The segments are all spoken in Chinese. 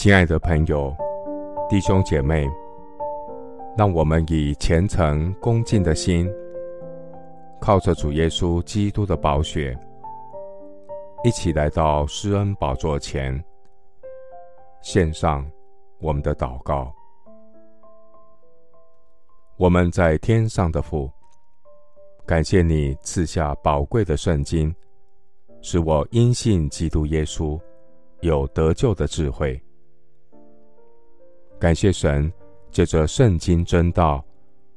亲爱的朋友、弟兄姐妹，让我们以虔诚恭敬的心，靠着主耶稣基督的宝血，一起来到施恩宝座前，献上我们的祷告。我们在天上的父，感谢你赐下宝贵的圣经，使我因信基督耶稣有得救的智慧。感谢神借着圣经真道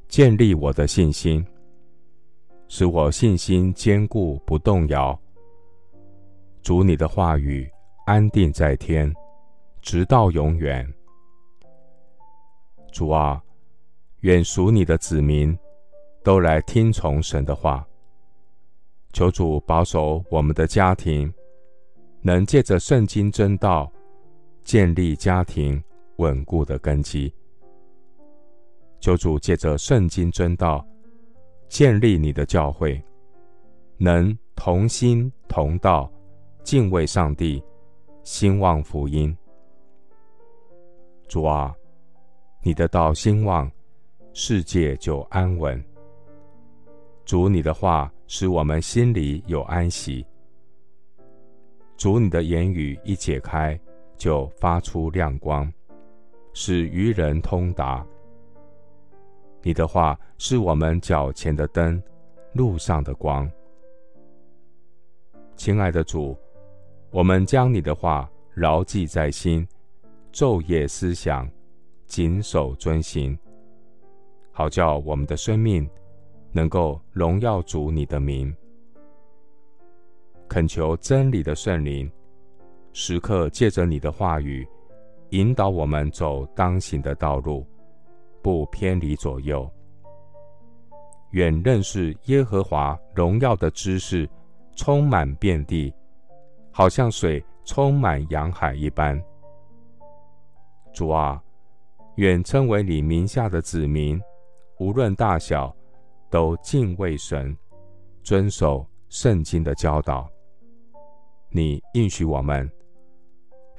建立我的信心，使我信心坚固不动摇。主你的话语安定在天，直到永远。主啊。愿属你的子民都来听从神的话。求主保守我们的家庭，能借着圣经真道建立家庭稳固的根基。求主借着圣经真道建立你的教会，能同心同道，敬畏上帝，兴旺福音。主啊，你的道兴旺。世界就安稳。主你的话使我们心里有安息。主你的言语一解开，就发出亮光，使愚人通达。你的话是我们脚前的灯，路上的光。亲爱的主，我们将你的话牢记在心，昼夜思想，谨守遵行。好叫我们的生命能够荣耀主你的名，恳求真理的圣灵时刻借着你的话语引导我们走当行的道路，不偏离左右。愿认识耶和华荣耀的知识充满遍地，好像水充满洋海一般。主啊，愿称为你名下的子民。无论大小，都敬畏神，遵守圣经的教导。你应许我们，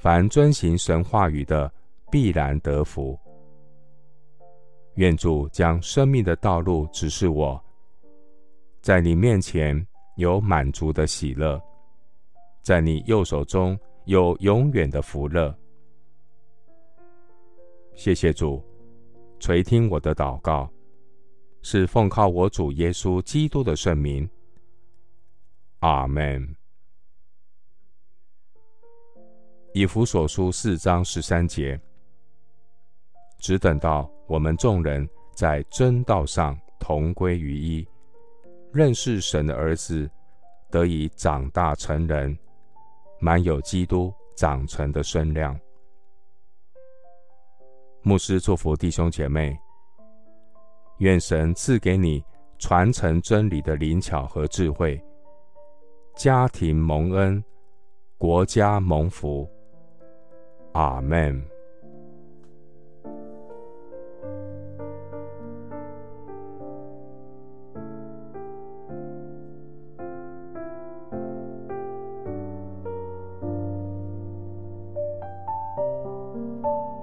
凡遵行神话语的，必然得福。愿主将生命的道路指示我，在你面前有满足的喜乐，在你右手中有永远的福乐。谢谢主，垂听我的祷告。是奉靠我主耶稣基督的圣名，阿门。以弗所书四章十三节，只等到我们众人在真道上同归于一，认识神的儿子，得以长大成人，满有基督长成的身量。牧师祝福弟兄姐妹。愿神赐给你传承真理的灵巧和智慧，家庭蒙恩，国家蒙福。Amen. you